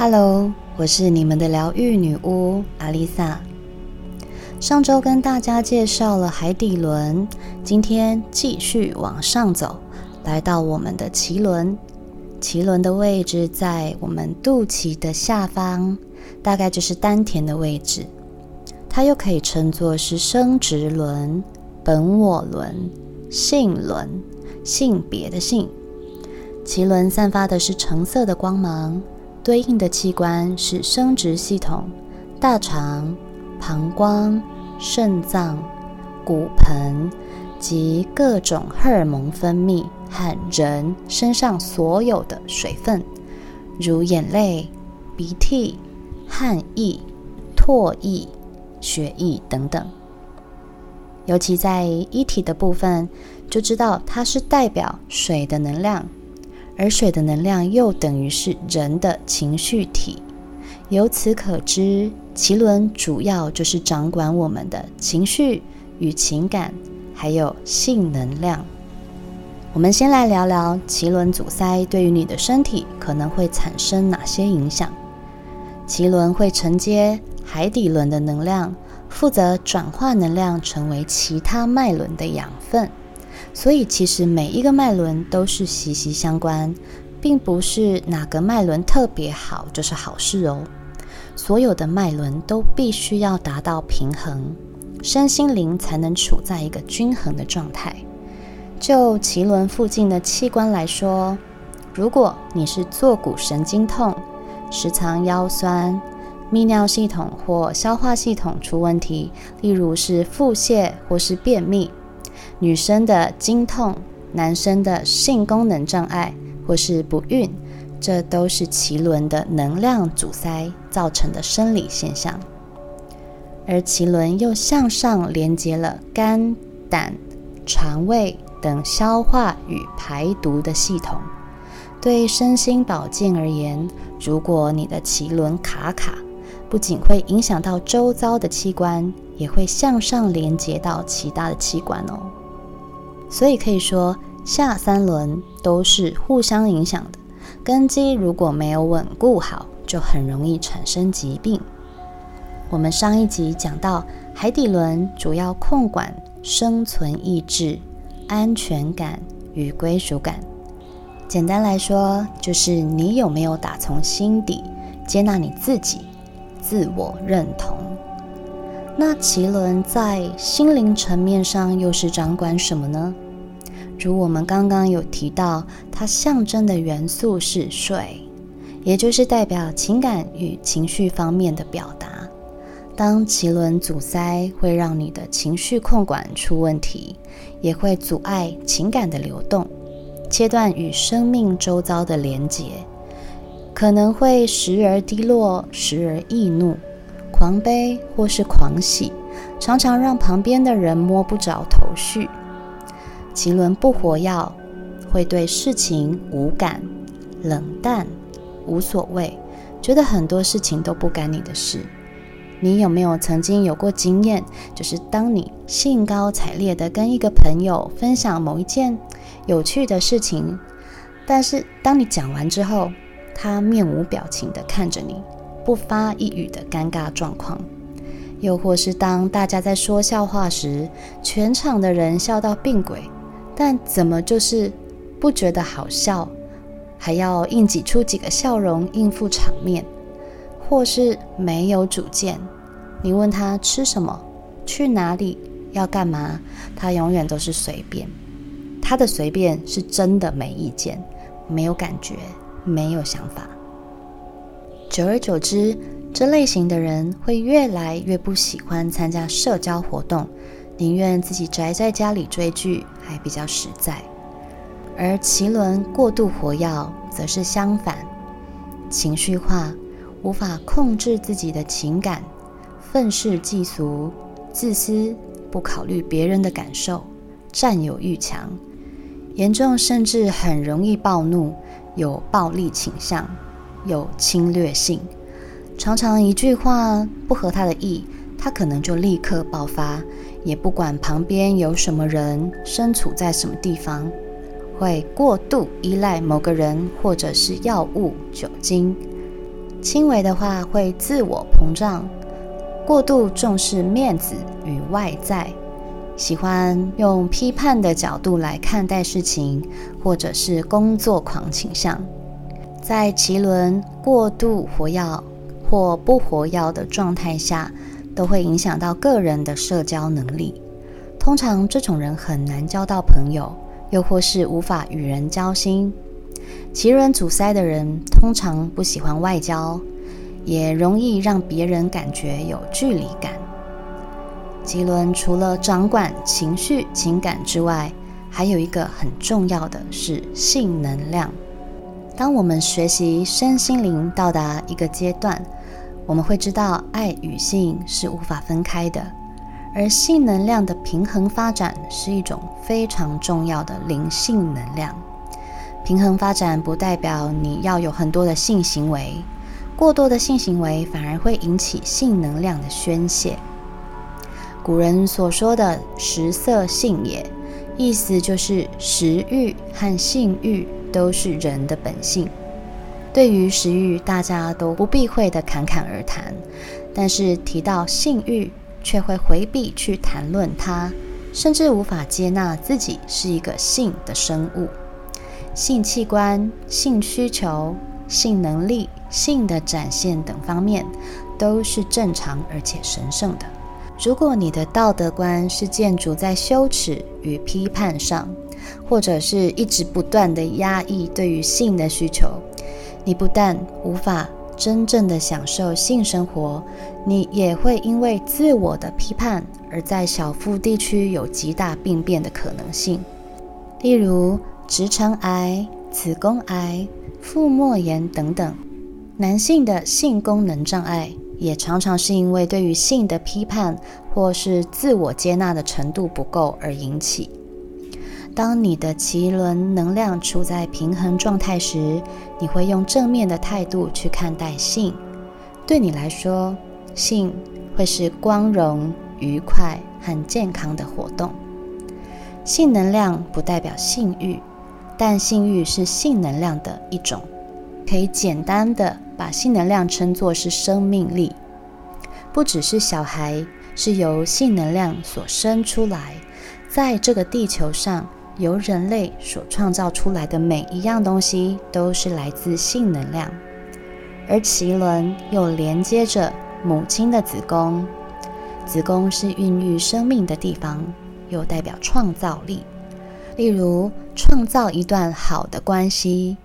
Hello，我是你们的疗愈女巫阿丽萨。上周跟大家介绍了海底轮，今天继续往上走，来到我们的脐轮。脐轮的位置在我们肚脐的下方，大概就是丹田的位置。它又可以称作是生殖轮、本我轮、性轮、性别的性。脐轮散发的是橙色的光芒，对应的器官是生殖系统、大肠。膀胱、肾脏、骨盆及各种荷尔蒙分泌和人身上所有的水分，如眼泪、鼻涕、汗液、唾液、血液等等。尤其在一体的部分，就知道它是代表水的能量，而水的能量又等于是人的情绪体。由此可知，脐轮主要就是掌管我们的情绪与情感，还有性能量。我们先来聊聊脐轮阻塞对于你的身体可能会产生哪些影响。脐轮会承接海底轮的能量，负责转化能量成为其他脉轮的养分。所以，其实每一个脉轮都是息息相关，并不是哪个脉轮特别好就是好事哦。所有的脉轮都必须要达到平衡，身心灵才能处在一个均衡的状态。就脐轮附近的器官来说，如果你是坐骨神经痛、时常腰酸、泌尿系统或消化系统出问题，例如是腹泻或是便秘；女生的经痛、男生的性功能障碍或是不孕。这都是脐轮的能量阻塞造成的生理现象，而脐轮又向上连接了肝、胆、肠胃等消化与排毒的系统。对身心保健而言，如果你的脐轮卡卡，不仅会影响到周遭的器官，也会向上连接到其他的器官哦。所以可以说，下三轮都是互相影响的。根基如果没有稳固好，就很容易产生疾病。我们上一集讲到，海底轮主要控管生存意志、安全感与归属感。简单来说，就是你有没有打从心底接纳你自己、自我认同。那脐轮在心灵层面上又是掌管什么呢？如我们刚刚有提到，它象征的元素是水，也就是代表情感与情绪方面的表达。当脐轮阻塞，会让你的情绪控管出问题，也会阻碍情感的流动，切断与生命周遭的连结，可能会时而低落，时而易怒、狂悲或是狂喜，常常让旁边的人摸不着头绪。脐轮不活跃，会对事情无感、冷淡、无所谓，觉得很多事情都不干你的事。你有没有曾经有过经验，就是当你兴高采烈的跟一个朋友分享某一件有趣的事情，但是当你讲完之后，他面无表情的看着你，不发一语的尴尬状况？又或是当大家在说笑话时，全场的人笑到病鬼？但怎么就是不觉得好笑，还要硬挤出几个笑容应付场面，或是没有主见？你问他吃什么、去哪里、要干嘛，他永远都是随便。他的随便是真的没意见、没有感觉、没有想法。久而久之，这类型的人会越来越不喜欢参加社交活动。宁愿自己宅在家里追剧，还比较实在。而脐轮过度活跃，则是相反，情绪化，无法控制自己的情感，愤世嫉俗，自私，不考虑别人的感受，占有欲强，严重甚至很容易暴怒，有暴力倾向，有侵略性，常常一句话不合他的意。他可能就立刻爆发，也不管旁边有什么人，身处在什么地方，会过度依赖某个人或者是药物、酒精。轻微的话会自我膨胀，过度重视面子与外在，喜欢用批判的角度来看待事情，或者是工作狂倾向。在脐轮过度活跃或不活跃的状态下，都会影响到个人的社交能力。通常这种人很难交到朋友，又或是无法与人交心。脐轮阻塞的人通常不喜欢外交，也容易让别人感觉有距离感。脐轮除了掌管情绪、情感之外，还有一个很重要的是性能量。当我们学习身心灵到达一个阶段，我们会知道爱与性是无法分开的，而性能量的平衡发展是一种非常重要的灵性能量。平衡发展不代表你要有很多的性行为，过多的性行为反而会引起性能量的宣泄。古人所说的“食色性也”，意思就是食欲和性欲。都是人的本性。对于食欲，大家都不避讳的侃侃而谈；但是提到性欲，却会回避去谈论它，甚至无法接纳自己是一个性的生物。性器官、性需求、性能力、性的展现等方面，都是正常而且神圣的。如果你的道德观是建筑在羞耻与批判上，或者是一直不断的压抑对于性的需求，你不但无法真正的享受性生活，你也会因为自我的批判而在小腹地区有极大病变的可能性，例如直肠癌、子宫癌、腹膜炎等等。男性的性功能障碍也常常是因为对于性的批判或是自我接纳的程度不够而引起。当你的脐轮能量处在平衡状态时，你会用正面的态度去看待性。对你来说，性会是光荣、愉快和健康的活动。性能量不代表性欲，但性欲是性能量的一种。可以简单的把性能量称作是生命力。不只是小孩是由性能量所生出来，在这个地球上。由人类所创造出来的每一样东西都是来自性能量，而脐轮又连接着母亲的子宫，子宫是孕育生命的地方，又代表创造力。例如，创造一段好的关系，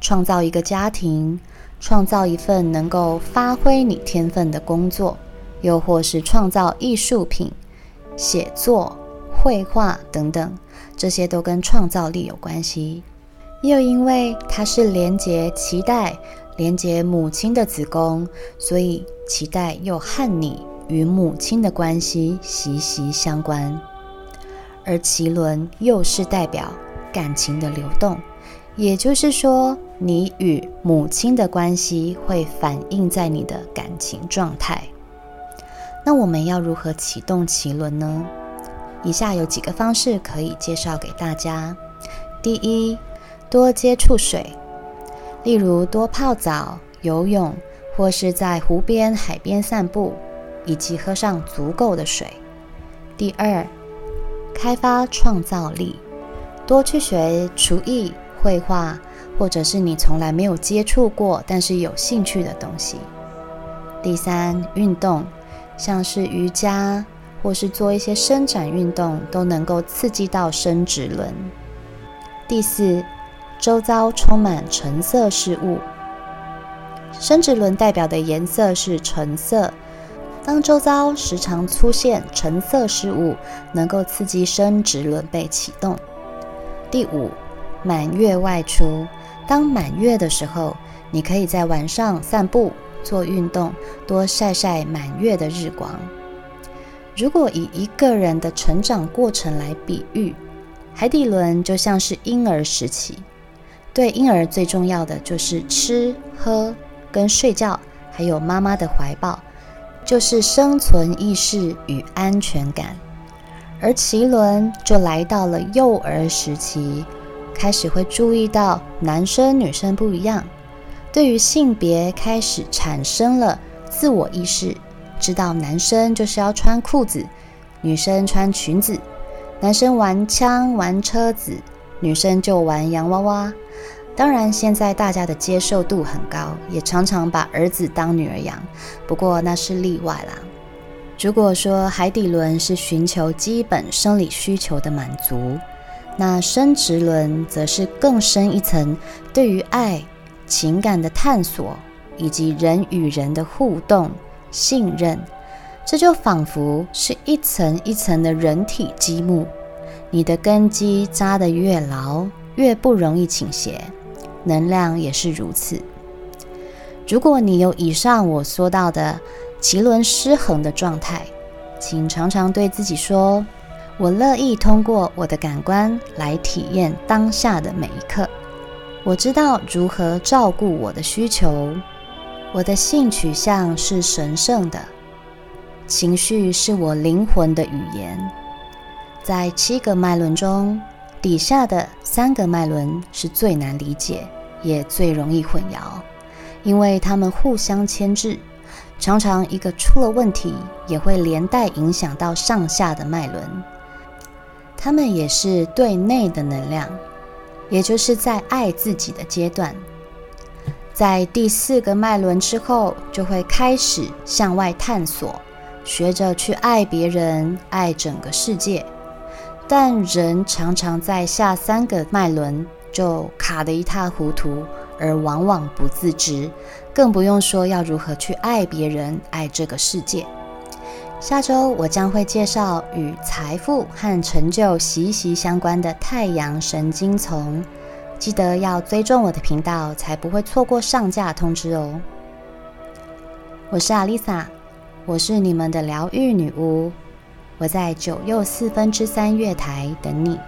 创造一个家庭，创造一份能够发挥你天分的工作，又或是创造艺术品、写作、绘画等等。这些都跟创造力有关系，又因为它是连接脐带、连接母亲的子宫，所以脐带又和你与母亲的关系息息相关。而脐轮又是代表感情的流动，也就是说，你与母亲的关系会反映在你的感情状态。那我们要如何启动脐轮呢？以下有几个方式可以介绍给大家。第一，多接触水，例如多泡澡、游泳，或是在湖边、海边散步，以及喝上足够的水。第二，开发创造力，多去学厨艺、绘画，或者是你从来没有接触过但是有兴趣的东西。第三，运动，像是瑜伽。或是做一些伸展运动，都能够刺激到生殖轮。第四，周遭充满橙色事物，生殖轮代表的颜色是橙色。当周遭时常出现橙色事物，能够刺激生殖轮被启动。第五，满月外出，当满月的时候，你可以在晚上散步、做运动，多晒晒满月的日光。如果以一个人的成长过程来比喻，海底轮就像是婴儿时期。对婴儿最重要的就是吃喝跟睡觉，还有妈妈的怀抱，就是生存意识与安全感。而脐轮就来到了幼儿时期，开始会注意到男生女生不一样，对于性别开始产生了自我意识，知道男生就是要穿裤子，女生穿裙子，男生玩枪玩车子，女生就玩洋娃娃。当然，现在大家的接受度很高，也常常把儿子当女儿养。不过那是例外啦。如果说海底轮是寻求基本生理需求的满足，那生殖轮则是更深一层对于爱、情感的探索，以及人与人的互动、信任。这就仿佛是一层一层的人体积木，你的根基扎得越牢，越不容易倾斜。能量也是如此。如果你有以上我说到的脐轮失衡的状态，请常常对自己说：“我乐意通过我的感官来体验当下的每一刻。我知道如何照顾我的需求。我的性取向是神圣的，情绪是我灵魂的语言。在七个脉轮中，底下的三个脉轮是最难理解。”也最容易混淆，因为它们互相牵制，常常一个出了问题，也会连带影响到上下的脉轮。它们也是对内的能量，也就是在爱自己的阶段，在第四个脉轮之后，就会开始向外探索，学着去爱别人，爱整个世界。但人常常在下三个脉轮。就卡得一塌糊涂，而往往不自知，更不用说要如何去爱别人、爱这个世界。下周我将会介绍与财富和成就息息相关的太阳神经丛，记得要追踪我的频道，才不会错过上架通知哦。我是阿丽萨，我是你们的疗愈女巫，我在九又四分之三月台等你。